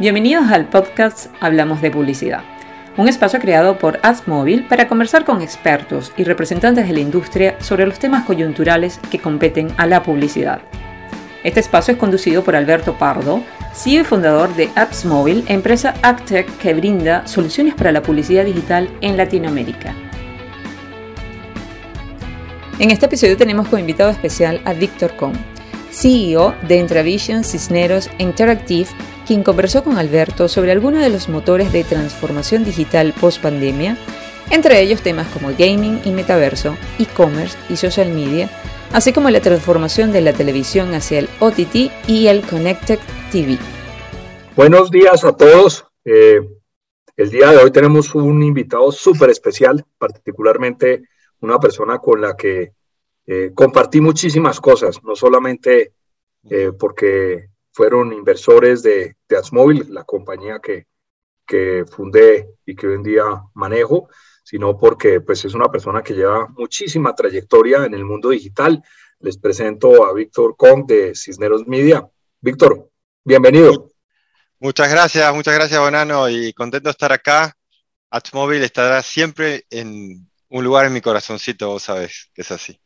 Bienvenidos al podcast Hablamos de Publicidad, un espacio creado por AdsMobile para conversar con expertos y representantes de la industria sobre los temas coyunturales que competen a la publicidad. Este espacio es conducido por Alberto Pardo, CEO y fundador de AppsMobile, empresa AppTech que brinda soluciones para la publicidad digital en Latinoamérica. En este episodio tenemos como invitado especial a Víctor Com, CEO de Intravision Cisneros Interactive quien conversó con Alberto sobre algunos de los motores de transformación digital post pandemia, entre ellos temas como gaming y metaverso, e-commerce y social media, así como la transformación de la televisión hacia el OTT y el Connected TV. Buenos días a todos. Eh, el día de hoy tenemos un invitado súper especial, particularmente una persona con la que eh, compartí muchísimas cosas, no solamente eh, porque fueron inversores de, de Adsmobile, la compañía que, que fundé y que hoy en día manejo, sino porque pues, es una persona que lleva muchísima trayectoria en el mundo digital. Les presento a Víctor Kong de Cisneros Media. Víctor, bienvenido. Muchas gracias, muchas gracias, Bonano, y contento de estar acá. Adsmobile estará siempre en un lugar en mi corazoncito, vos sabés que es así.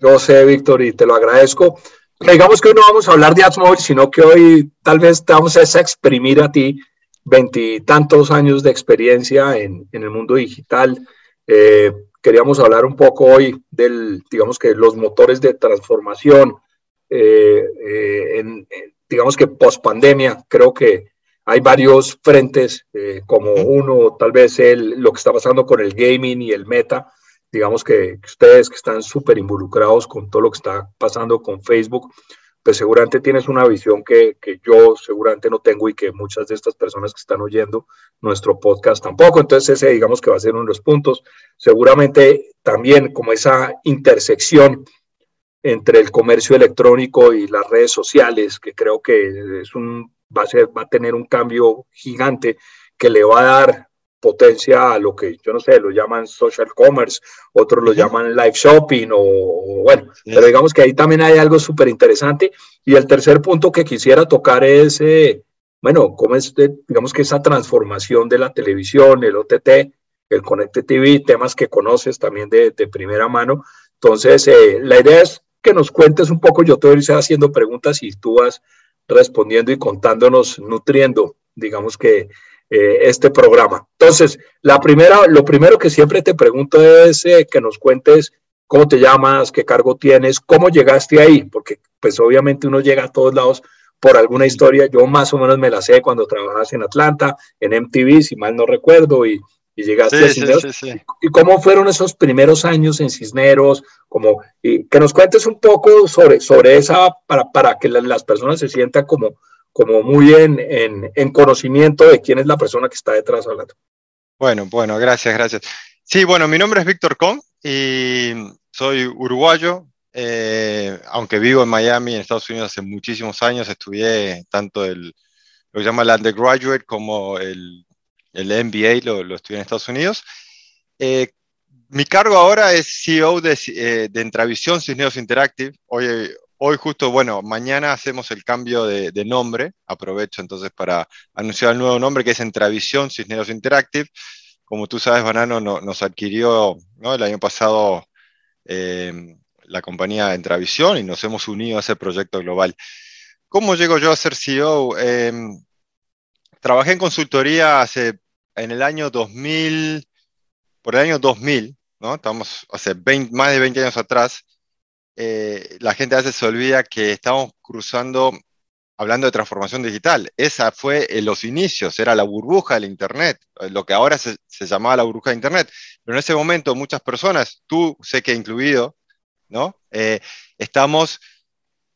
Yo sé, Víctor, y te lo agradezco digamos que hoy no vamos a hablar de AdsMobile, sino que hoy tal vez te vamos a exprimir a ti veintitantos años de experiencia en, en, el mundo digital. Eh, queríamos hablar un poco hoy del, digamos que los motores de transformación, eh, eh, en, digamos que post pandemia, creo que hay varios frentes, como uno, tal vez el, lo que está pasando con el gaming y el meta, digamos que, ustedes que están súper involucrados con todo lo que está pasando con Facebook, pues seguramente tienes una visión que, que, yo seguramente no tengo y que muchas de estas personas que están oyendo nuestro podcast tampoco. Entonces ese digamos que va a ser uno de los puntos. Seguramente también como esa intersección entre el comercio electrónico y las redes sociales, que creo que es un, va, a ser, va a tener un cambio gigante que le va a dar potencia a lo que yo no sé, lo llaman social commerce, otros lo llaman live shopping o, bueno, pero digamos que ahí también hay algo súper interesante. Y el tercer punto que quisiera tocar es, eh, bueno, cómo es, digamos que esa transformación de la televisión, el OTT, el Connected TV, temas que conoces también de, de primera mano. Entonces, eh, la idea es que nos cuentes un poco, yo te voy a ir haciendo preguntas y tú vas respondiendo y contándonos, nutriendo, digamos que eh, este programa. Entonces, la primera, lo primero que siempre te pregunto es eh, que nos cuentes cómo te llamas, qué cargo tienes, cómo llegaste ahí, porque pues obviamente uno llega a todos lados por alguna historia. Yo más o menos me la sé cuando trabajabas en Atlanta, en MTV, si mal no recuerdo, y, llegaste a Cisneros. ¿Y cómo fueron esos primeros años en Cisneros? Como, y que nos cuentes un poco sobre, sobre esa, para, para que las personas se sientan como, como muy en, en, conocimiento de quién es la persona que está detrás hablando. Bueno, bueno, gracias, gracias. Sí, bueno, mi nombre es Víctor Con y soy uruguayo, eh, aunque vivo en Miami, en Estados Unidos, hace muchísimos años, estudié tanto el, lo que llama el undergraduate como el, el MBA, lo, lo, estudié en Estados Unidos. Eh, mi cargo ahora es CEO de, eh, de Entravisión Cisneros Interactive. Hoy, Hoy justo, bueno, mañana hacemos el cambio de, nombre, aprovecho entonces para anunciar el nuevo nombre que es Entravisión Cisneros Interactive. Como tú sabes, Banano nos adquirió el año pasado em, la compañía Entravisión y nos hemos unido a ese proyecto global. ¿Cómo llego yo a ser CEO? Em, trabajé en consultoría hace, en el año 2000, por el año 2000, ¿no? Estamos hace más de 20 años atrás. Eh, la gente a veces se olvida que estamos cruzando, hablando de transformación digital. Esa fue en los inicios, era la burbuja del Internet, eh, lo que ahora se, llamaba la burbuja de Internet. Pero en ese momento muchas personas, tú sé que incluido, ¿no? Eh, estamos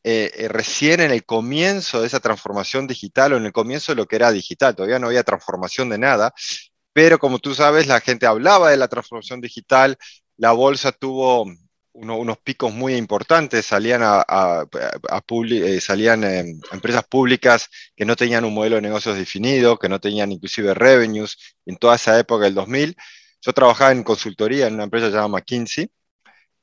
recién en el comienzo de esa transformación digital o en el comienzo de lo que era digital. Todavía no había transformación de nada, pero como tú sabes, la gente hablaba de la transformación digital, la bolsa tuvo unos picos muy importantes, salían, a, eh, salían em, empresas públicas que no tenían un modelo de negocios definido, que no tenían inclusive revenues, en toda esa época del 2000. Yo trabajaba en consultoría en una empresa llamada McKinsey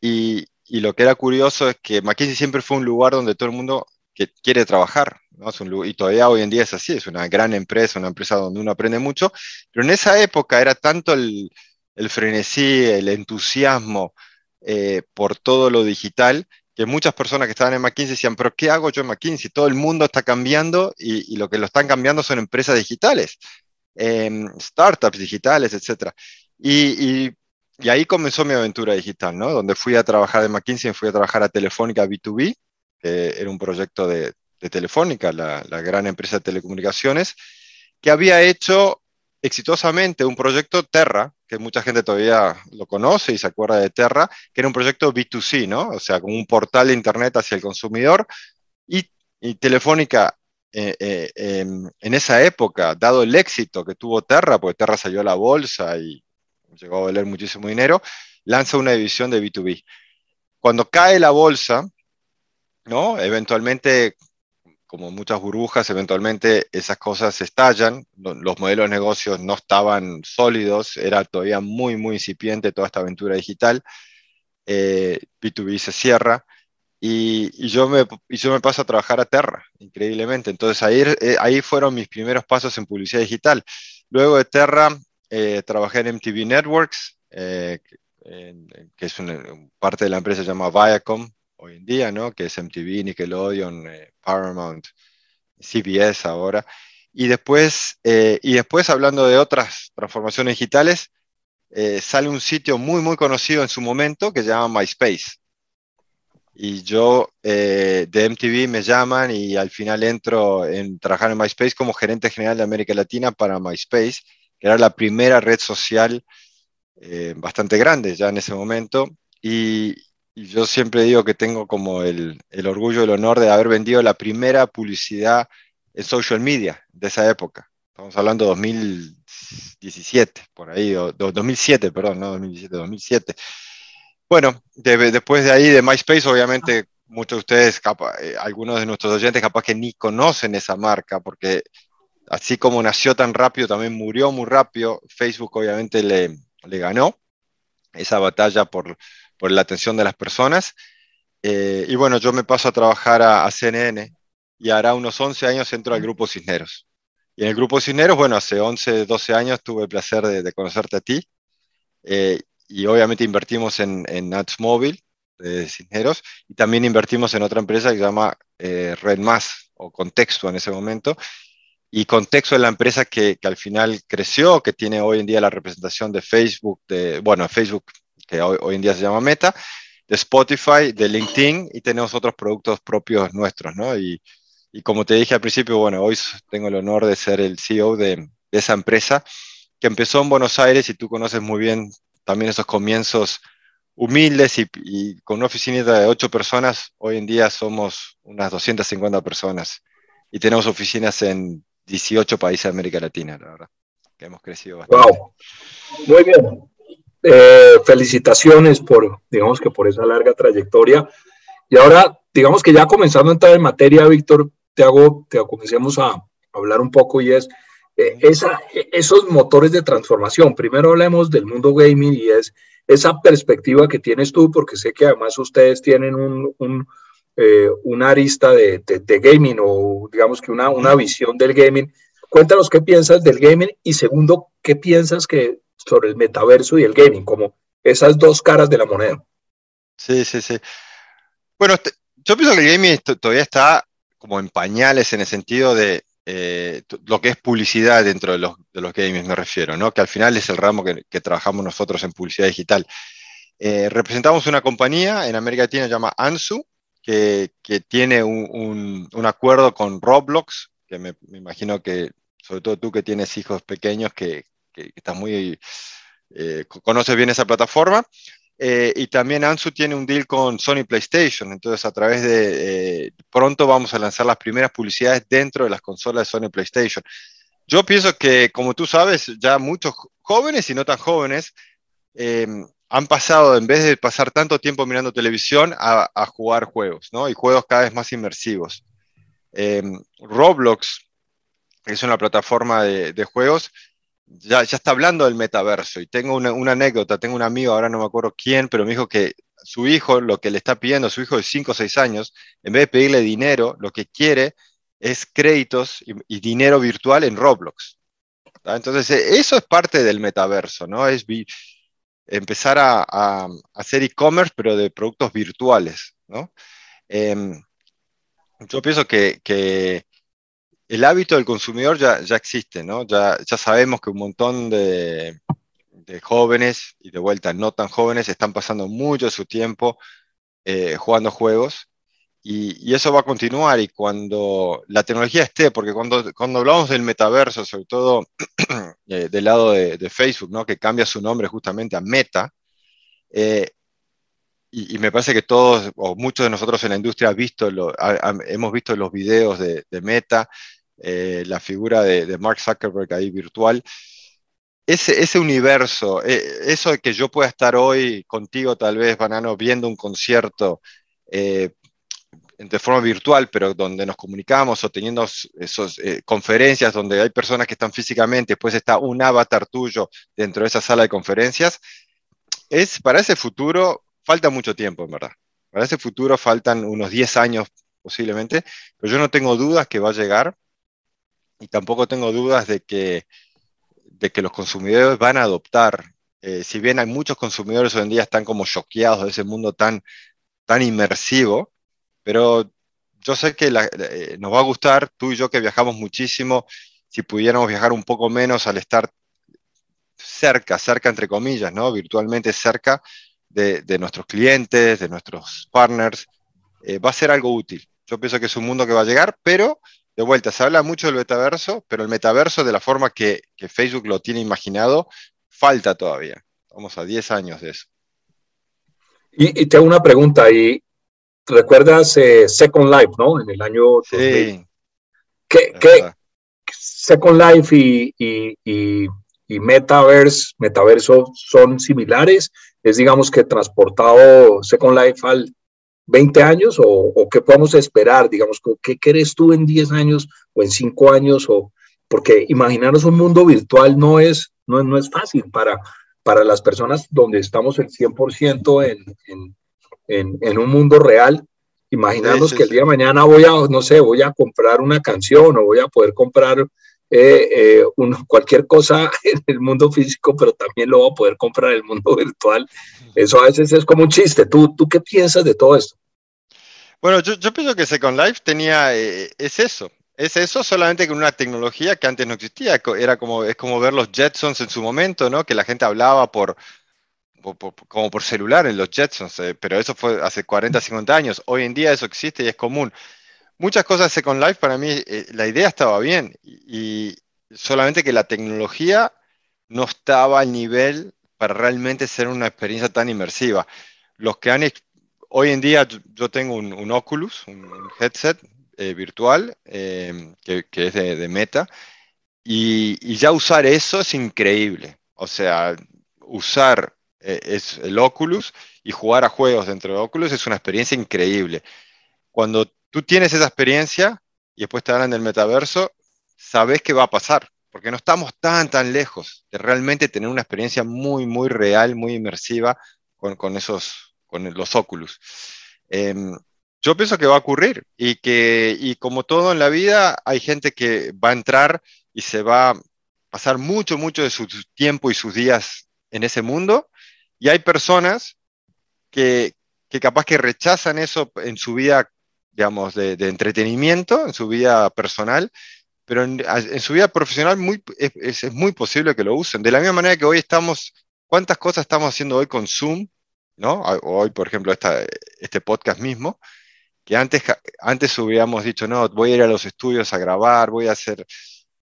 y, y lo que era curioso es que McKinsey siempre fue un lugar donde todo el mundo que quiere trabajar. ¿no? y todavía hoy en día es así, es una gran empresa, una empresa donde uno aprende mucho, pero en esa época era tanto el, el frenesí, el entusiasmo eh, por todo lo digital, que muchas personas que estaban en McKinsey decían, pero ¿qué hago yo en McKinsey? Todo el mundo está cambiando y, lo que lo están cambiando son empresas digitales, em, startups digitales, etc. Y, y, ahí comenzó mi aventura digital, ¿no? Donde fui a trabajar en McKinsey, fui a trabajar a Telefónica B2B, que era un proyecto de, de Telefónica, la, gran empresa de telecomunicaciones, que había hecho exitosamente un proyecto Terra, que mucha gente todavía lo conoce y se acuerda de Terra, que era un proyecto B2C, ¿no? O sea, como un portal de Internet hacia el consumidor. Y, Telefónica, eh, eh, em, en esa época, dado el éxito que tuvo Terra, porque Terra salió a la bolsa y llegó a valer muchísimo dinero, lanza una división de B2B. Cuando cae la bolsa, ¿no? Eventualmente como muchas burbujas, eventualmente esas cosas estallan, los modelos de negocios no estaban sólidos, era todavía muy, muy incipiente toda esta aventura digital, eh, B2B se cierra y, yo me, paso a trabajar a Terra, increíblemente. Entonces ahí, eh, ahí fueron mis primeros pasos en publicidad digital. Luego de Terra eh, trabajé en MTV Networks, que es una, parte de la empresa llamada Viacom, hoy en día, ¿no? Que es MTV, Nickelodeon, eh, Paramount, CBS ahora. Y después, eh, y después hablando de otras transformaciones digitales, eh, sale un sitio muy, muy conocido en su momento que se llama MySpace. Y yo de MTV me llaman y al final entro en trabajar en MySpace como gerente general de América Latina para MySpace, que era la primera red social bastante grande ya en ese momento. Y, y yo siempre digo que tengo como el, el orgullo, el honor de haber vendido la primera publicidad en social media de esa época. Estamos hablando de 2017, por ahí, o, 2007, perdón, no 2017, 2007. Bueno, después de ahí, de MySpace, obviamente, muchos de ustedes, eh, algunos de nuestros oyentes, capaz que ni conocen esa marca, porque así como nació tan rápido, también murió muy rápido. Facebook, obviamente, le, le ganó esa batalla por, por la atención de las personas. Eh, y bueno, yo me paso a trabajar a, CNN y hará unos 11 años entro al Grupo Cisneros. Y en el Grupo Cisneros, bueno, hace 11, 12 años tuve el placer de, conocerte a ti. Eh, y obviamente invertimos en, en Ads Móvil de Cisneros y también invertimos en otra empresa que se llama eh, Red Más o Contexto en ese momento. Y Contexto es la empresa que, que, al final creció, que tiene hoy en día la representación de Facebook, de, bueno, Facebook que hoy, en día se llama Meta, de Spotify, de LinkedIn y tenemos otros productos propios nuestros, ¿no? Y, y como te dije al principio, bueno, hoy tengo el honor de ser el CEO de, de, esa empresa que empezó en Buenos Aires y tú conoces muy bien también esos comienzos humildes y, y con una oficina de ocho personas, hoy en día somos unas 250 personas y tenemos oficinas en 18 países de América Latina, la verdad, que hemos crecido bastante. Wow. Muy bien. Eh, felicitaciones por, digamos que por esa larga trayectoria. Y ahora, digamos que ya comenzando a entrar en materia, Víctor, te hago, te comencemos a hablar un poco y es eh, esa, esos motores de transformación. Primero hablemos del mundo gaming y es esa perspectiva que tienes tú, porque sé que además ustedes tienen un, un eh, una arista de, de, de, gaming o digamos que una, una visión del gaming. Cuéntanos qué piensas del gaming y segundo, qué piensas que sobre el metaverso y el gaming, como esas dos caras de la moneda. Sí, sí, sí. Bueno, yo pienso que el gaming todavía está como en pañales en el sentido de eh, lo que es publicidad dentro de los, de los gaming, me refiero, ¿no? que al final es el ramo que, trabajamos nosotros en publicidad digital. Eh, representamos una compañía en América Latina llamada ANSU, que, que tiene un, un, acuerdo con Roblox, que me, imagino que, sobre todo tú que tienes hijos pequeños, que, que, que muy, eh, conoces bien esa plataforma. Eh, y también Ansu tiene un deal con Sony PlayStation, entonces a través de, eh, pronto vamos a lanzar las primeras publicidades dentro de las consolas de Sony PlayStation. Yo pienso que, como tú sabes, ya muchos jóvenes y no tan jóvenes eh, han pasado, en vez de pasar tanto tiempo mirando televisión, a, jugar juegos, ¿no? Y juegos cada vez más inmersivos. Eh, Roblox es una plataforma de juegos ya, ya está hablando del metaverso y tengo una, una, anécdota, tengo un amigo, ahora no me acuerdo quién, pero me dijo que su hijo lo que le está pidiendo, su hijo de 5 o 6 años, en vez de pedirle dinero, lo que quiere es créditos y, dinero virtual en Roblox. Entonces, e, eso es parte del metaverso, ¿no? Es empezar a, hacer e-commerce, pero de productos virtuales, ¿no? Em, yo pienso que, el hábito del consumidor ya, ya existe, ¿no? Ya, sabemos que un montón de, jóvenes y de vuelta no tan jóvenes están pasando mucho de su tiempo eh, jugando juegos y, eso va a continuar y cuando la tecnología esté, porque cuando, cuando hablamos del metaverso, sobre todo eh, del lado de, Facebook, ¿no? que cambia su nombre justamente a Meta, eh, y, me parece que todos o muchos de nosotros en la industria hemos visto los videos de, Meta, la figura de, de Mark Zuckerberg ahí virtual, ese, universo, eh, eso de que yo pueda estar hoy contigo, tal vez, Banano, viendo un concierto eh, de forma virtual, pero donde nos comunicamos o teniendo esas eh, conferencias donde hay personas que están físicamente, después está un avatar tuyo dentro de esa sala de conferencias, es para ese futuro falta mucho tiempo, en verdad. Para ese futuro faltan unos 10 años posiblemente, pero yo no tengo dudas que va a llegar y tampoco tengo dudas de que de que los consumidores van a adoptar. Eh, si bien hay muchos consumidores hoy en día están como choqueados de ese mundo tan, tan inmersivo, pero yo sé que eh, nos va a gustar, tú y yo que viajamos muchísimo, si pudiéramos viajar un poco menos al estar cerca, cerca entre comillas, ¿no? virtualmente cerca de, nuestros clientes, de nuestros partners, eh, va a ser algo útil. Yo pienso que es un mundo que va a llegar, pero de vuelta, se habla mucho del metaverso, pero el metaverso de la forma que, Facebook lo tiene imaginado, falta todavía. Vamos a 10 años de eso. Y, te hago una pregunta, y recuerdas eh, Second Life, ¿no? En el año sí. ¿Qué, Second Life y, y, Metaverse, Metaverso son similares? Es digamos que transportado Second Life al, 20 años o, qué podemos esperar, digamos, qué querés tú en 10 años o en 5 años o porque imaginarnos un mundo virtual no es, no, no es fácil para, para las personas donde estamos el 100% en, en, en, un mundo real. Imaginarnos que el día de mañana voy a, no sé, voy a comprar una canción o voy a poder comprar eh, eh, cualquier cosa en el mundo físico, pero también lo voy a poder comprar en el mundo virtual. Eso a veces es como un chiste. ¿Tú, tú qué piensas de todo esto? Bueno, yo, yo pienso que Second Life tenía, eh, es eso, es eso solamente con una tecnología que antes no existía. Era como, es como ver los Jetsons en su momento, ¿no? Que la gente hablaba por, como por celular en los Jetsons, eh, pero eso fue hace 40, 50 años. Hoy en día eso existe y es común. Muchas cosas de Second Life para mí, eh, la idea estaba bien y, solamente que la tecnología no estaba al nivel para realmente ser una experiencia tan inmersiva. Los que han hoy en día yo tengo un, Oculus, un headset eh, virtual eh, que, es de, Meta, y, ya usar eso es increíble. O sea, usar eh, es el Oculus y jugar a juegos dentro de Oculus es una experiencia increíble. Cuando tú tienes esa experiencia y después te hablan del metaverso, sabes qué va a pasar, porque no estamos tan, tan lejos de realmente tener una experiencia muy, muy real, muy inmersiva con, con esos con los Oculus. Em, yo pienso que va a ocurrir y que, y como todo en la vida, hay gente que va a entrar y se va a pasar mucho, mucho de su tiempo y sus días en ese mundo, y hay personas que, que capaz que rechazan eso en su vida, digamos, de, entretenimiento, en su vida personal, pero en, su vida profesional muy, es, es, muy posible que lo usen. De la misma manera que hoy estamos, ¿cuántas cosas estamos haciendo hoy con Zoom ¿no? Hoy, por ejemplo, esta, este podcast mismo, que antes, antes hubiéramos dicho, no, voy a ir a los estudios a grabar, voy a hacer...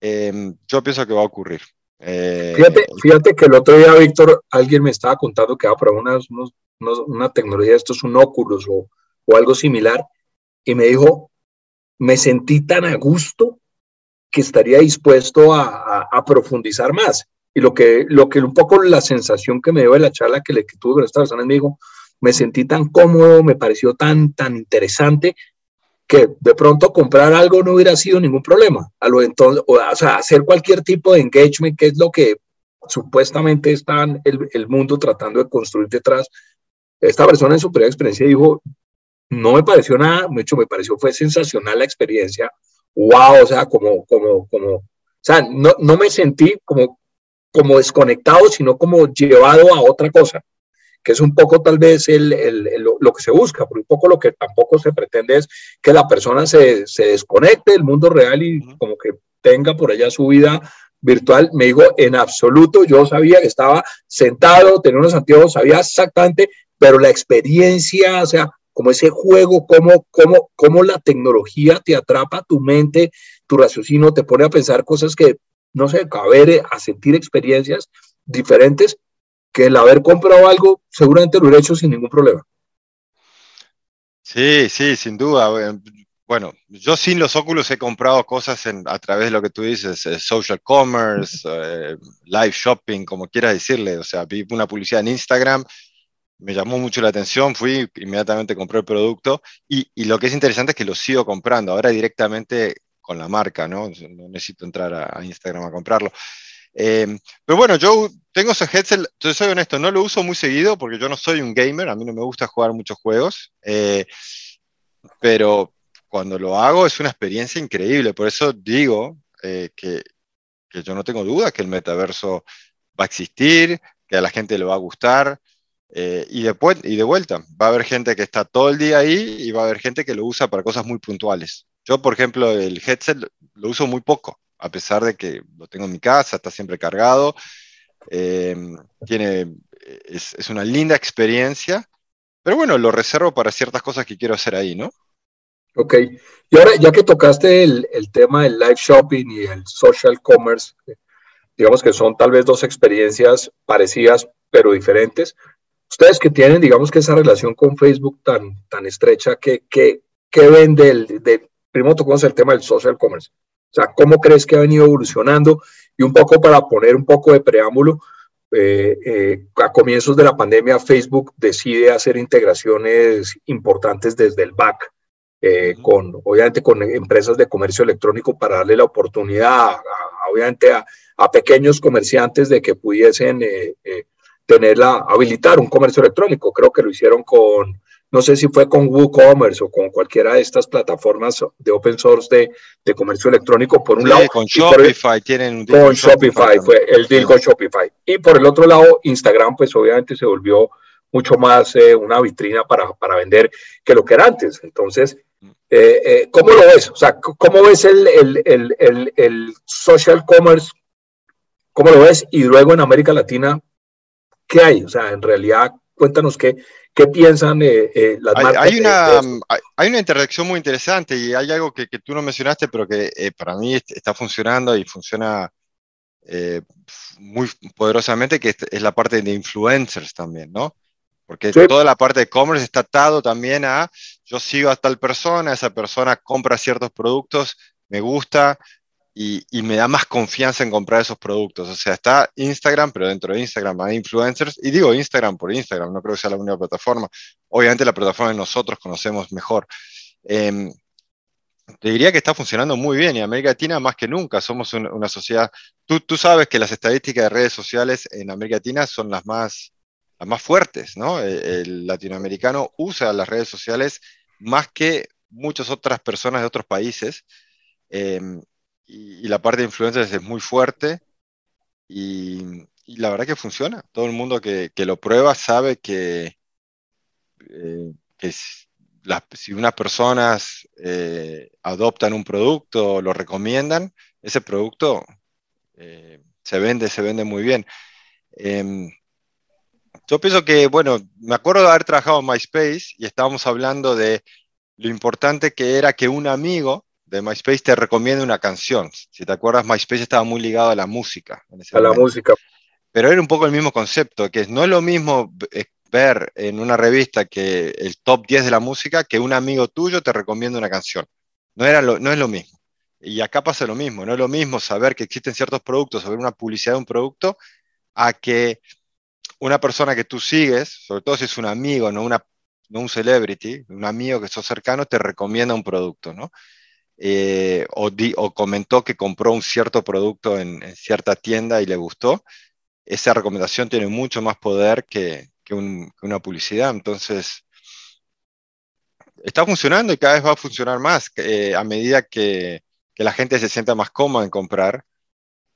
Em, yo pienso que va a ocurrir. Eh, fíjate, que el otro día, Víctor, alguien me estaba contando que va a probar una, una tecnología, esto es un Oculus o, o algo similar, y me dijo, me sentí tan a gusto que estaría dispuesto a, profundizar más. Y lo que, lo que un poco la sensación que me dio de la charla que, le, que tuve con esta persona me dijo, me sentí tan cómodo, me pareció tan, tan interesante que de pronto comprar algo no hubiera sido ningún problema. A lo entonces, o, sea, hacer cualquier tipo de engagement, que es lo que supuestamente está el, el mundo tratando de construir detrás, esta persona en su primera experiencia dijo, no me pareció nada, mucho me pareció, fue sensacional la experiencia, wow, o sea, como, como, como, o sea, no, no me sentí como, como desconectado, sino como llevado a otra cosa que es un poco tal vez el, el, lo que se busca, pero un poco lo que tampoco se pretende es que la persona se, se desconecte del mundo real y como que tenga por allá su vida virtual. Me dijo, en absoluto, yo sabía que estaba sentado, tenía unos anteojos, sabía exactamente, pero la experiencia, o sea, como ese juego, cómo, cómo, cómo la tecnología te atrapa tu mente, tu raciocinio, te pone a pensar cosas que, no sé, a ver, a sentir experiencias diferentes, que el haber comprado algo seguramente lo hubiera hecho sin ningún problema. Sí, sí, sin duda. Bueno, yo sin los óculos he comprado cosas a través de lo que tú dices, eh, social commerce, eh, live shopping, como quieras decirle. O sea, vi una publicidad en Instagram, me llamó mucho la atención, fui, inmediatamente compré el producto y, lo que es interesante es que lo sigo comprando, ahora directamente con la marca, ¿no? No necesito entrar a Instagram a comprarlo. Em, pero bueno, yo tengo ese headset, yo soy honesto, no lo uso muy seguido porque yo no soy un gamer, a mí no me gusta jugar muchos juegos, eh, pero cuando lo hago es una experiencia increíble, por eso digo eh, que, que, yo no tengo duda que el metaverso va a existir, que a la gente le va a gustar. Eh, y, después, y de vuelta, va a haber gente que está todo el día ahí y va a haber gente que lo usa para cosas muy puntuales. Yo, por ejemplo, el headset lo uso muy poco a pesar de que lo tengo en mi casa, está siempre cargado. Eh, tiene, es, una linda experiencia, pero bueno, lo reservo para ciertas cosas que quiero hacer ahí, ¿no? Ok, y ahora ya que tocaste el, tema del live shopping y el social commerce, digamos que son tal vez dos experiencias parecidas pero diferentes. Ustedes que tienen, digamos que esa relación con Facebook tan, tan estrecha, ¿qué, qué, qué ven del, primero tocamos el tema del social commerce? O sea, ¿cómo crees que ha venido evolucionando? Y un poco para poner un poco de preámbulo, eh, eh, a comienzos de la pandemia Facebook decide hacer integraciones importantes desde el back, eh, con, obviamente con empresas de comercio electrónico para darle la oportunidad, obviamente, a, a, pequeños comerciantes de que pudiesen tenerla, habilitar un comercio electrónico. Creo que lo hicieron con no sé si fue con WooCommerce o con cualquiera de estas plataformas de open source de, de comercio electrónico, por un sí, lado. Con Shopify, tienen un Con Shopify, fue el deal con Shopify. Y por el otro lado, Instagram, pues obviamente se volvió mucho más eh, una vitrina para, para, vender que lo que era antes. Entonces, eh, eh, ¿cómo lo ves? O sea, ¿cómo ves el, el, el, el, social commerce? ¿Cómo lo ves? Y luego en América Latina, ¿qué hay? O sea, en realidad, cuéntanos qué, ¿Qué piensan eh, eh, las hay, Hay una, hay una interacción muy interesante y hay algo que, que tú no mencionaste, pero que eh, para mí está funcionando y funciona muy poderosamente, que es la parte de influencers también, ¿no? Porque toda la parte de e-commerce está atado también a yo sigo a tal persona, esa persona compra ciertos productos, me gusta, y, me da más confianza en comprar esos productos. O sea, está Instagram, pero dentro de Instagram hay influencers, y digo Instagram por Instagram, no creo que sea la única plataforma. Obviamente la plataforma que nosotros conocemos mejor. Em, te diría que está funcionando muy bien y América Latina más que nunca. Somos una sociedad. Tú, tú, sabes que las estadísticas de redes sociales en América Latina son las más, las más fuertes, ¿no? E, el, latinoamericano usa las redes sociales más que muchas otras personas de otros países. Eh, y, la parte de influencers es muy fuerte y, la verdad que funciona. Todo el mundo que, lo prueba sabe que, eh, si unas personas eh, adoptan un producto lo recomiendan, ese producto eh, se vende, se vende muy bien. Em, yo pienso que, bueno, me acuerdo de haber trabajado en MySpace y estábamos hablando de lo importante que era que un amigo de MySpace te recomienda una canción. Si te acuerdas, MySpace estaba muy ligado a la música. a la música. Pero era un poco el mismo concepto, que no es lo mismo eh, ver en una revista que el top 10 de la música que un amigo tuyo te recomienda una canción. No, era no es lo mismo. Y acá pasa lo mismo. No es lo mismo saber que existen ciertos productos, saber una publicidad de un producto, a que una persona que tú sigues, sobre todo si es un amigo, no, una, no un celebrity, un amigo que sos cercano, te recomienda un producto, ¿no? Eh, o, comentó que compró un cierto producto en, cierta tienda y le gustó, esa recomendación tiene mucho más poder que, una publicidad. Entonces, está funcionando y cada vez va a funcionar más eh, a medida que, la gente se sienta más cómoda en comprar.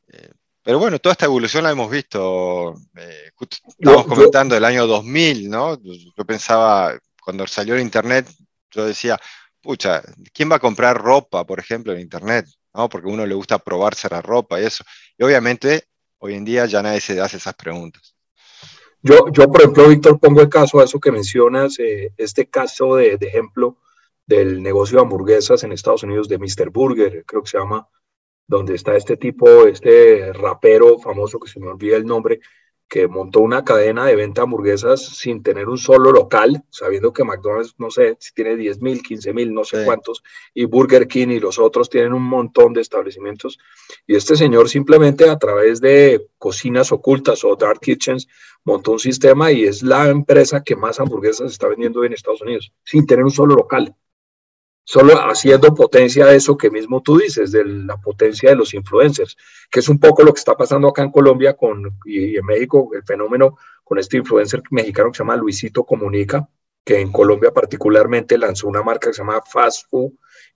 Eh, pero bueno, toda esta evolución la hemos visto. Eh, estábamos comentando el año 2000, ¿no? Yo pensaba, cuando salió el Internet, yo decía, pucha, ¿quién va a comprar ropa, por ejemplo, en Internet? ¿No? Porque a uno le gusta probarse la ropa y eso. Y obviamente, hoy en día ya nadie se hace esas preguntas. Yo, yo por ejemplo, Víctor, pongo el caso a eso que mencionas, eh, este caso de, de, ejemplo del negocio de hamburguesas en Estados Unidos de Mr. Burger, creo que se llama, donde está este tipo, este rapero famoso que se me olvida el nombre, que montó una cadena de venta de hamburguesas sin tener un solo local, sabiendo que McDonald's, no sé, si tiene 10 mil, 15 mil, no sé cuántos, y Burger King y los otros tienen un montón de establecimientos. Y este señor simplemente a través de cocinas ocultas o dark kitchens montó un sistema y es la empresa que más hamburguesas está vendiendo en Estados Unidos, sin tener un solo local solo haciendo potencia de eso que mismo tú dices, de la potencia de los influencers, que es un poco lo que está pasando acá en Colombia con, y en México, el fenómeno con este influencer mexicano que se llama Luisito Comunica, que en Colombia particularmente lanzó una marca que se llama Fast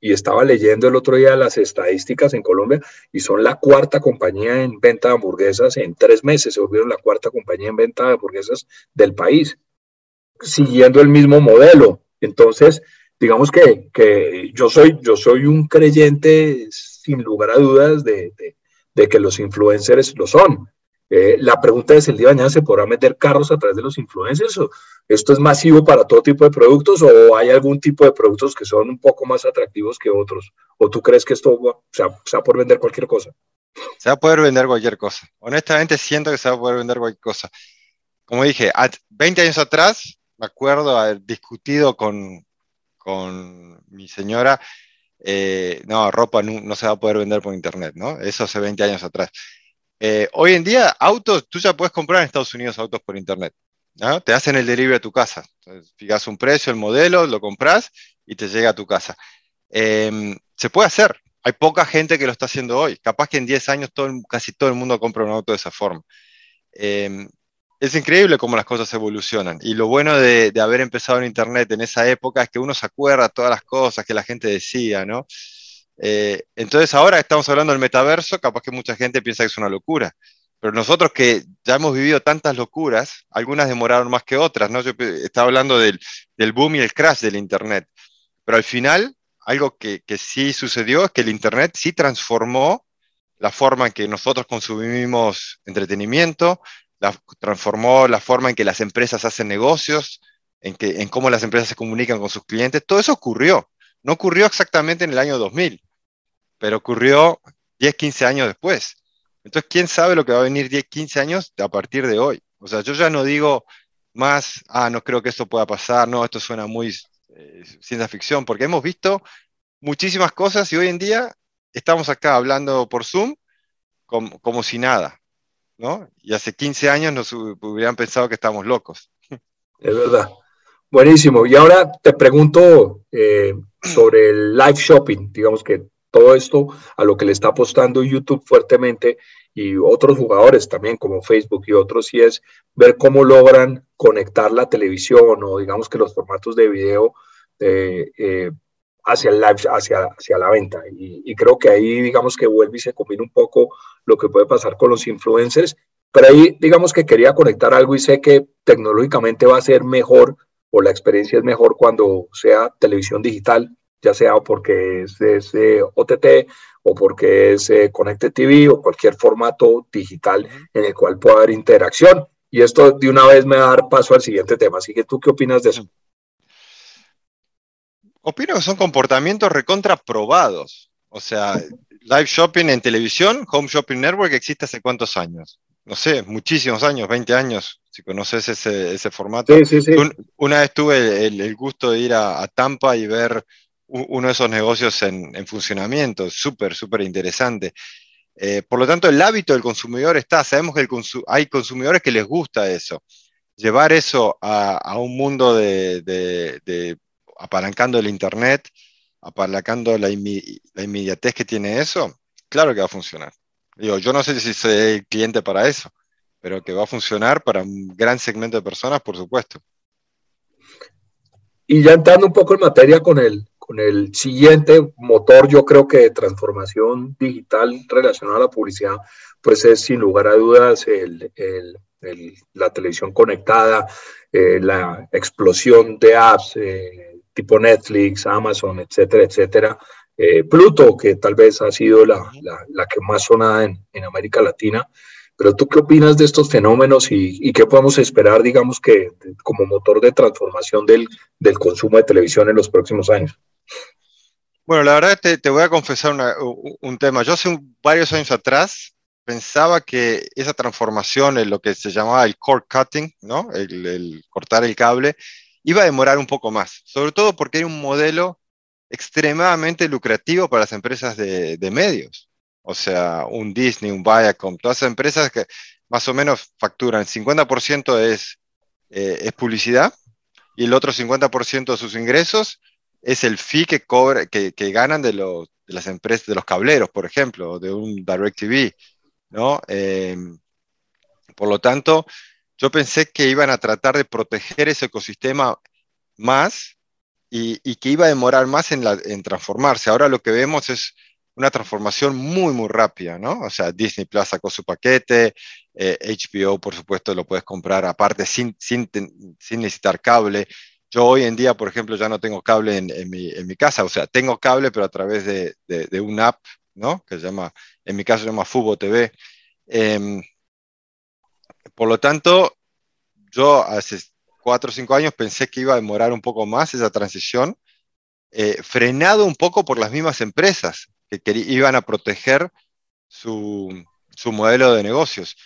y estaba leyendo el otro día las estadísticas en Colombia y son la cuarta compañía en venta de hamburguesas en tres meses, se volvieron la cuarta compañía en venta de hamburguesas del país, siguiendo el mismo modelo. Entonces, digamos que, que, yo, soy, yo soy un creyente sin lugar a dudas de, de, que los influencers lo son. Eh, la pregunta es, ¿el día de mañana se podrá meter carros a través de los influencers? ¿O ¿Esto es masivo para todo tipo de productos o hay algún tipo de productos que son un poco más atractivos que otros? ¿O tú crees que esto se va, a poder vender cualquier cosa? Se va a poder vender cualquier cosa. Honestamente siento que se va a poder vender cualquier cosa. Como dije, 20 años atrás, me acuerdo haber discutido con, con mi señora, eh, no, ropa no, se va a poder vender por internet, ¿no? Eso hace 20 años atrás. Eh, hoy en día, autos, tú ya puedes comprar en Estados Unidos autos por internet, ¿no? Te hacen el delivery a tu casa. Entonces, fijas un precio, el modelo, lo compras y te llega a tu casa. Em, se puede hacer. Hay poca gente que lo está haciendo hoy. Capaz que en 10 años todo, casi todo el mundo compra un auto de esa forma. Em, es increíble cómo las cosas evolucionan. Y lo bueno de, haber empezado en Internet en esa época es que uno se acuerda todas las cosas que la gente decía, ¿no? Eh, entonces ahora estamos hablando del metaverso, capaz que mucha gente piensa que es una locura. Pero nosotros que ya hemos vivido tantas locuras, algunas demoraron más que otras, ¿no? Yo estaba hablando del, boom y el crash del Internet. Pero al final, algo que, que sí sucedió es que el Internet sí transformó la forma en que nosotros consumimos entretenimiento, transformó la forma en que las empresas hacen negocios, en, que, en cómo las empresas se comunican con sus clientes. Todo eso ocurrió. No ocurrió exactamente en el año 2000, pero ocurrió 10, 15 años después. Entonces, ¿quién sabe lo que va a venir 10, 15 años a partir de hoy? O sea, yo ya no digo más, ah, no creo que esto pueda pasar, no, esto suena muy eh, ciencia ficción, porque hemos visto muchísimas cosas y hoy en día estamos acá hablando por Zoom como, como si nada. ¿No? Y hace 15 años nos hubieran pensado que estamos locos. Es verdad. Buenísimo. Y ahora te pregunto eh, sobre el live shopping. Digamos que todo esto a lo que le está apostando YouTube fuertemente y otros jugadores también como Facebook y otros, y es ver cómo logran conectar la televisión o digamos que los formatos de video eh, eh, hacia el live, hacia, hacia la venta. Y, creo que ahí, digamos que vuelve y se combina un poco lo que puede pasar con los influencers. Pero ahí, digamos que quería conectar algo y sé que tecnológicamente va a ser mejor o la experiencia es mejor cuando sea televisión digital, ya sea porque es, es OTT o porque es eh, Connected TV o cualquier formato digital en el cual pueda haber interacción. Y esto de una vez me va a dar paso al siguiente tema. Así que, ¿tú qué opinas de eso? Opino que son comportamientos recontraprobados. O sea, live shopping en televisión, Home Shopping Network existe hace cuántos años? No sé, muchísimos años, 20 años, si conoces ese, formato. Sí, sí, sí. una vez tuve el, gusto de ir a, Tampa y ver uno de esos negocios en, funcionamiento, súper, súper interesante. Eh, por lo tanto, el hábito del consumidor está, sabemos que hay consumidores que les gusta eso. Llevar eso a, un mundo de apalancando el Internet, apalancando la, inmediatez que tiene eso, claro que va a funcionar. Digo, yo no sé si soy el cliente para eso, pero que va a funcionar para un gran segmento de personas, por supuesto. Y ya entrando un poco en materia con el, con el siguiente motor, yo creo que de transformación digital relacionada a la publicidad, pues es sin lugar a dudas el, el, la televisión conectada, eh, la explosión de apps eh, tipo Netflix, Amazon, etcétera, etcétera. Eh, Pluto, que tal vez ha sido la, la, la que más sonada en, en, América Latina. Pero tú qué opinas de estos fenómenos y, y, qué podemos esperar, digamos, que como motor de transformación del, del consumo de televisión en los próximos años? Bueno, la verdad te, te voy a confesar una, un tema. Yo hace un, varios años atrás pensaba que esa transformación en lo que se llamaba el cord cutting, ¿no? El, el, cortar el cable, iba a demorar un poco más, sobre todo porque era un modelo extremadamente lucrativo para las empresas de, de medios. O sea, un Disney, un Viacom, todas esas empresas que más o menos facturan 50% es, eh, es publicidad y el otro 50% de sus ingresos es el fee que, cobra, que, que ganan de, los, de las empresas, de los cableros, por ejemplo, de un DirecTV. ¿no? Eh, por lo tanto, yo pensé que iban a tratar de proteger ese ecosistema más y, y que iba a demorar más en, la, en, transformarse. Ahora lo que vemos es una transformación muy, muy rápida, ¿no? O sea, Disney Plus sacó su paquete, eh, HBO, por supuesto, lo puedes comprar aparte sin, sin, sin, necesitar cable. Yo hoy en día, por ejemplo, ya no tengo cable en, en, mi, en mi, casa, o sea, tengo cable, pero a través de, de, de una app ¿no? que se llama, en mi caso se llama Fubo TV. Eh, por lo tanto, yo hace cuatro o cinco años pensé que iba a demorar un poco más esa transición, eh, frenado un poco por las mismas empresas que iban a proteger su, su, modelo de negocios.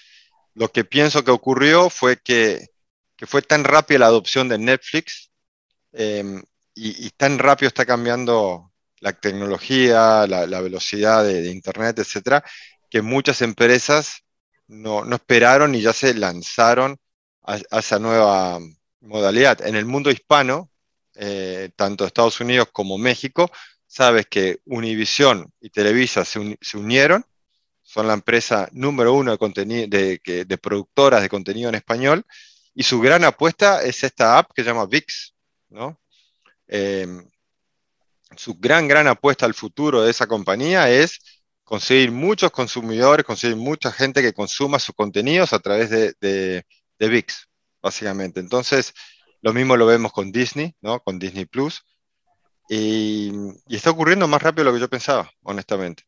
Lo que pienso que ocurrió fue que, que fue tan rápida la adopción de Netflix eh, y, tan rápido está cambiando la tecnología, la, la velocidad de, de, Internet, etcétera, que muchas empresas no, no, esperaron y ya se lanzaron a, a, esa nueva modalidad. En el mundo hispano, eh, tanto Estados Unidos como México, sabes que Univision y Televisa se, se unieron, son la empresa número uno de, de, de, productoras de contenido en español, y su gran apuesta es esta app que se llama VIX, ¿no? Eh, su gran, gran apuesta al futuro de esa compañía es conseguir muchos consumidores, conseguir mucha gente que consuma sus contenidos a través de, de, de VIX, básicamente. Entonces, lo mismo lo vemos con Disney, ¿no? Con Disney Plus. Y, está ocurriendo más rápido de lo que yo pensaba, honestamente.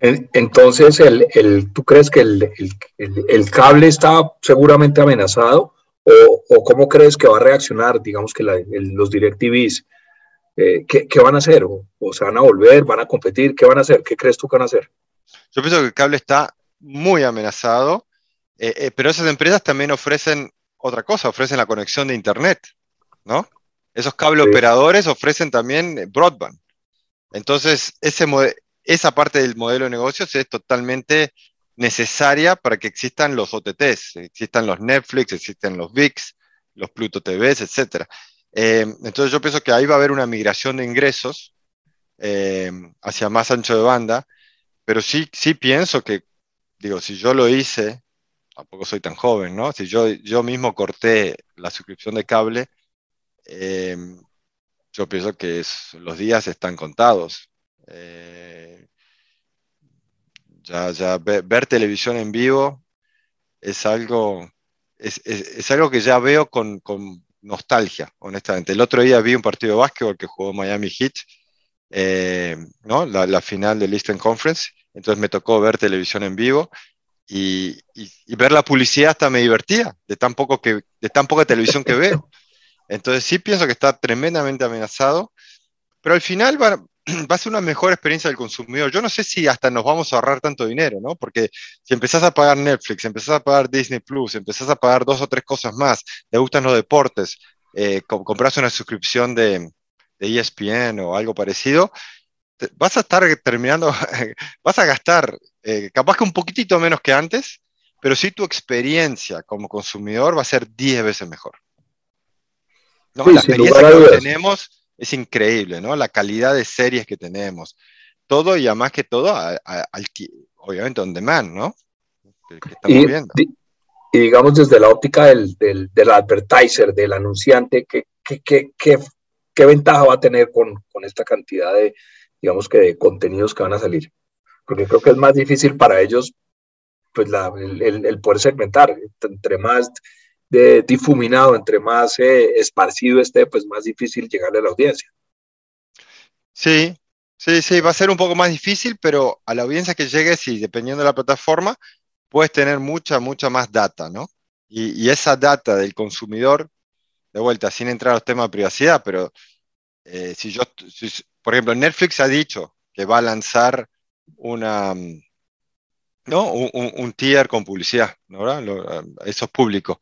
Entonces, el, el, ¿tú crees que el, el, cable está seguramente amenazado? ¿O, ¿O, cómo crees que va a reaccionar, digamos, que los DirecTVs? Eh, ¿qué, ¿qué, van a hacer? O, ¿O, se van a volver? ¿Van a competir? ¿Qué van a hacer? ¿Qué crees tú que van a hacer? Yo pienso que el cable está muy amenazado, eh, eh, pero esas empresas también ofrecen otra cosa, ofrecen la conexión de Internet, ¿no? Esos cable sí. operadores ofrecen también broadband. Entonces, ese esa parte del modelo de negocios es totalmente necesaria para que existan los OTTs, existan los Netflix, existen los VIX, los Pluto TVs, etcétera. Eh, entonces yo pienso que ahí va a haber una migración de ingresos eh, hacia más ancho de banda, pero sí, sí pienso que, digo, si yo lo hice, tampoco soy tan joven, ¿no? Si yo, yo mismo corté la suscripción de cable, eh, yo pienso que los días están contados. Ya, ya ver, televisión en vivo es algo, es, es, es algo que ya veo con nostalgia, honestamente. El otro día vi un partido de básquetbol que jugó Miami Heat, eh, ¿no? La, la, final del Eastern Conference, entonces me tocó ver televisión en vivo y, y, y, ver la publicidad hasta me divertía, de tan, poco que, de tan poca televisión que veo. Entonces sí pienso que está tremendamente amenazado, pero al final va, va a ser una mejor experiencia del consumidor. Yo no sé si hasta nos vamos a ahorrar tanto dinero, ¿no? Porque si empezás a pagar Netflix, empezás a pagar Disney Plus, empezás a pagar dos o tres cosas más, te gustan los deportes, eh, compras una suscripción de, de, ESPN o algo parecido, vas a estar terminando, vas a gastar eh, capaz que un poquitito menos que antes, pero sí tu experiencia como consumidor va a ser 10 veces mejor. ¿no? Sí, la experiencia que tenemos es increíble, ¿no? La calidad de series que tenemos. Todo y además que todo, a, a, al, obviamente on demand, ¿no? que, estamos viendo. Y digamos desde la óptica del, del, del advertiser, del anunciante, ¿qué, qué, qué, qué, ventaja va a tener con, con esta cantidad de, digamos que de contenidos que van a salir? Porque creo que es más difícil para ellos pues la, el, el, poder segmentar. Entre más de, difuminado, entre más eh, esparcido esté, pues más difícil llegarle a la audiencia. Sí, sí, sí, va a ser un poco más difícil, pero a la audiencia que llegue, sí, dependiendo de la plataforma, puedes tener mucha, mucha más data, ¿no? Y, esa data del consumidor, de vuelta, sin entrar a los temas de privacidad, pero eh, si yo, por ejemplo, Netflix ha dicho que va a lanzar una, ¿no? Un, tier con publicidad, ¿no? eso es público.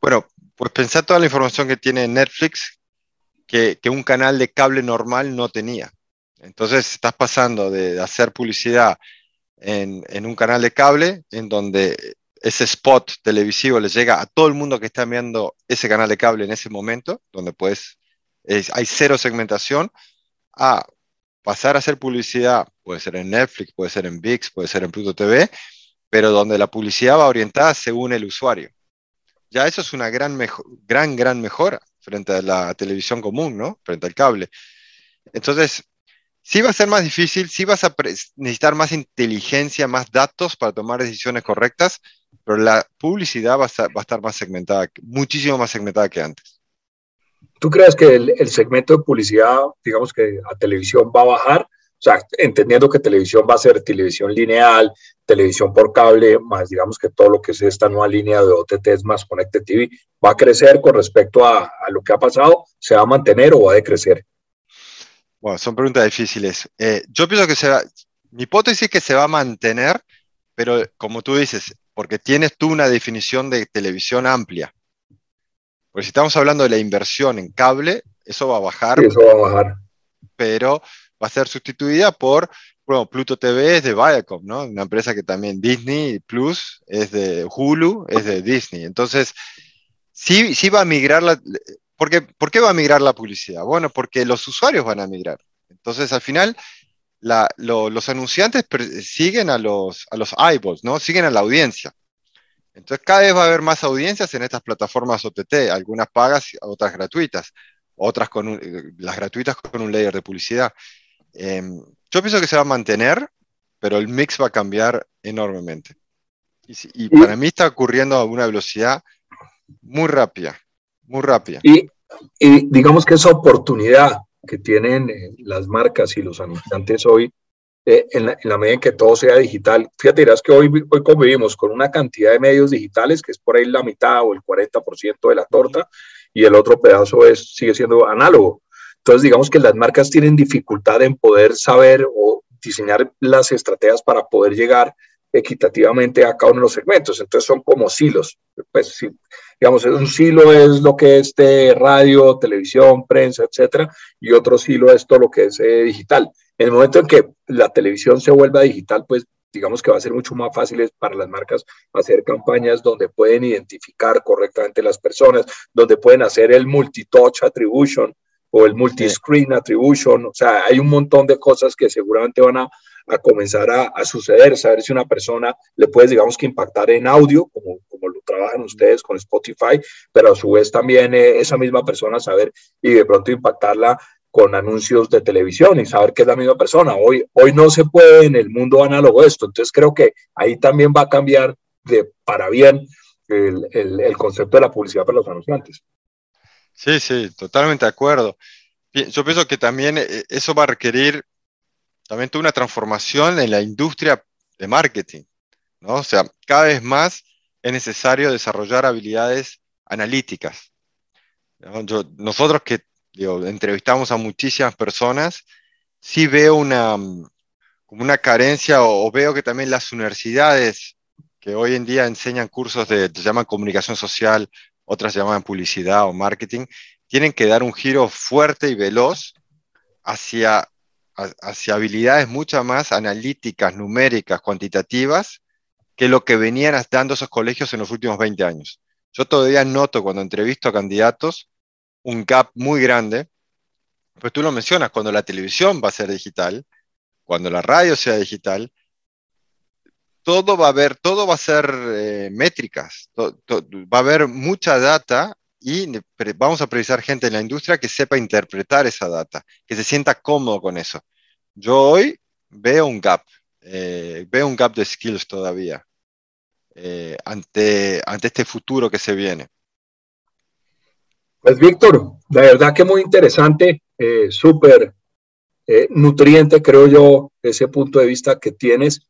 Bueno, pues pensar toda la información que tiene Netflix que, que, un canal de cable normal no tenía. Entonces estás pasando de hacer publicidad en, en, un canal de cable en donde ese spot televisivo le llega a todo el mundo que está viendo ese canal de cable en ese momento, donde pues hay cero segmentación, a pasar a hacer publicidad, puede ser en Netflix, puede ser en VIX, puede ser en Pluto TV, pero donde la publicidad va orientada según el usuario. Ya eso es una gran, gran, gran mejora frente a la televisión común, ¿no? Frente al cable. Entonces, sí va a ser más difícil, sí vas a necesitar más inteligencia, más datos para tomar decisiones correctas, pero la publicidad va a, va a estar más segmentada, muchísimo más segmentada que antes. ¿Tú crees que el, segmento de publicidad, digamos que a televisión va a bajar? O sea, entendiendo que televisión va a ser televisión lineal, televisión por cable, más digamos que todo lo que es esta nueva línea de OTT más Connected TV, ¿va a crecer con respecto a, lo que ha pasado? ¿Se va a mantener o va a decrecer? Bueno, son preguntas difíciles. Eh, yo pienso que se va, mi hipótesis es que se va a mantener, pero como tú dices, porque tienes tú una definición de televisión amplia. Porque si estamos hablando de la inversión en cable, eso va a bajar. eso va a bajar. Pero va a ser sustituida por, bueno, Pluto TV es de Viacom, ¿no? Una empresa que también Disney Plus es de Hulu, es de Disney. Entonces, sí, sí va a migrar la... Porque, ¿Por qué va a migrar la publicidad? Bueno, porque los usuarios van a migrar. Entonces, al final, los anunciantes siguen a los, a los eyeballs, ¿no? Siguen a la audiencia. Entonces cada vez va a haber más audiencias en estas plataformas OTT, algunas pagas, otras gratuitas, otras con eh, las gratuitas con un layer de publicidad. Em, yo pienso que se va a mantener, pero el mix va a cambiar enormemente. Y, para mí está ocurriendo a una velocidad muy rápida, muy rápida. Y, y digamos que esa oportunidad que tienen eh, las marcas y los anunciantes hoy eh, en, la, medida en que todo sea digital. Fíjate, dirás que hoy, hoy convivimos con una cantidad de medios digitales que es por ahí la mitad o el 40% de la torta y el otro pedazo es, sigue siendo análogo. Entonces, digamos que las marcas tienen dificultad en poder saber o diseñar las estrategias para poder llegar equitativamente a cada uno de los segmentos. Entonces son como silos. Pues si, digamos, un silo es lo que es de radio, televisión, prensa, etcétera, y otro silo es todo lo que es eh, digital. En el momento en que la televisión se vuelva digital, pues digamos que va a ser mucho más fácil para las marcas hacer campañas donde pueden identificar correctamente las personas, donde pueden hacer el multi-touch attribution o el multi-screen attribution. O sea, hay un montón de cosas que seguramente van a, comenzar a, suceder, saber si una persona le puedes, digamos que impactar en audio, como, como lo trabajan ustedes con Spotify, pero a su vez también eh, esa misma persona saber y de pronto impactarla con anuncios de televisión y saber que es la misma persona. Hoy, hoy no se puede en el mundo análogo esto, entonces creo que ahí también va a cambiar de para bien el, el, concepto de la publicidad para los anunciantes. Sí, sí, totalmente de acuerdo. Yo pienso que también eh, eso va a requerir también toda una transformación en la industria de marketing, ¿no? O sea, cada vez más es necesario desarrollar habilidades analíticas. nosotros que entrevistamos a muchísimas personas, sí veo una, como una carencia o, veo que también las universidades que hoy en día enseñan cursos de, llaman comunicación social, otras llaman publicidad o marketing, tienen que dar un giro fuerte y veloz hacia, hacia habilidades mucho más analíticas, numéricas, cuantitativas, que lo que venían dando esos colegios en los últimos 20 años. Yo todavía noto cuando entrevisto a candidatos un gap muy grande. Pues tú lo mencionas, cuando la televisión va a ser digital, cuando la radio sea digital, todo va a haber, todo va a ser eh, métricas, va a haber mucha data y vamos a precisar gente en la industria que sepa interpretar esa data, que se sienta cómodo con eso. Yo hoy veo un gap, eh, veo un gap de skills todavía eh, ante, ante este futuro que se viene. Pues Víctor, la verdad que muy interesante, eh, súper nutriente creo yo ese punto de vista que tienes,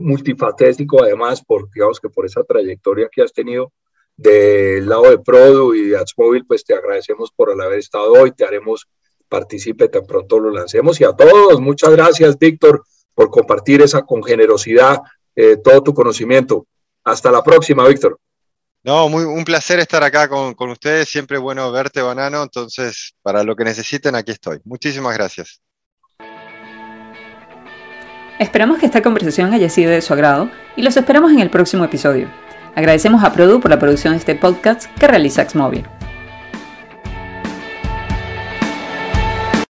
multifacético además, por, digamos que por esa trayectoria que has tenido del lado de Produ y de AdsMobile, pues te agradecemos por haber estado hoy, te haremos partícipe tan pronto lo lancemos. Y a todos, muchas gracias, Víctor, por compartir esa con generosidad eh, todo tu conocimiento. Hasta la próxima, Víctor. No, muy, un placer estar acá con, con ustedes. Siempre bueno verte, Banano. Entonces, para lo que necesiten, aquí estoy. Muchísimas gracias. Esperamos que esta conversación haya sido de su agrado y los esperamos en el próximo episodio. Agradecemos a Produ por la producción de este podcast que realiza Xmobile.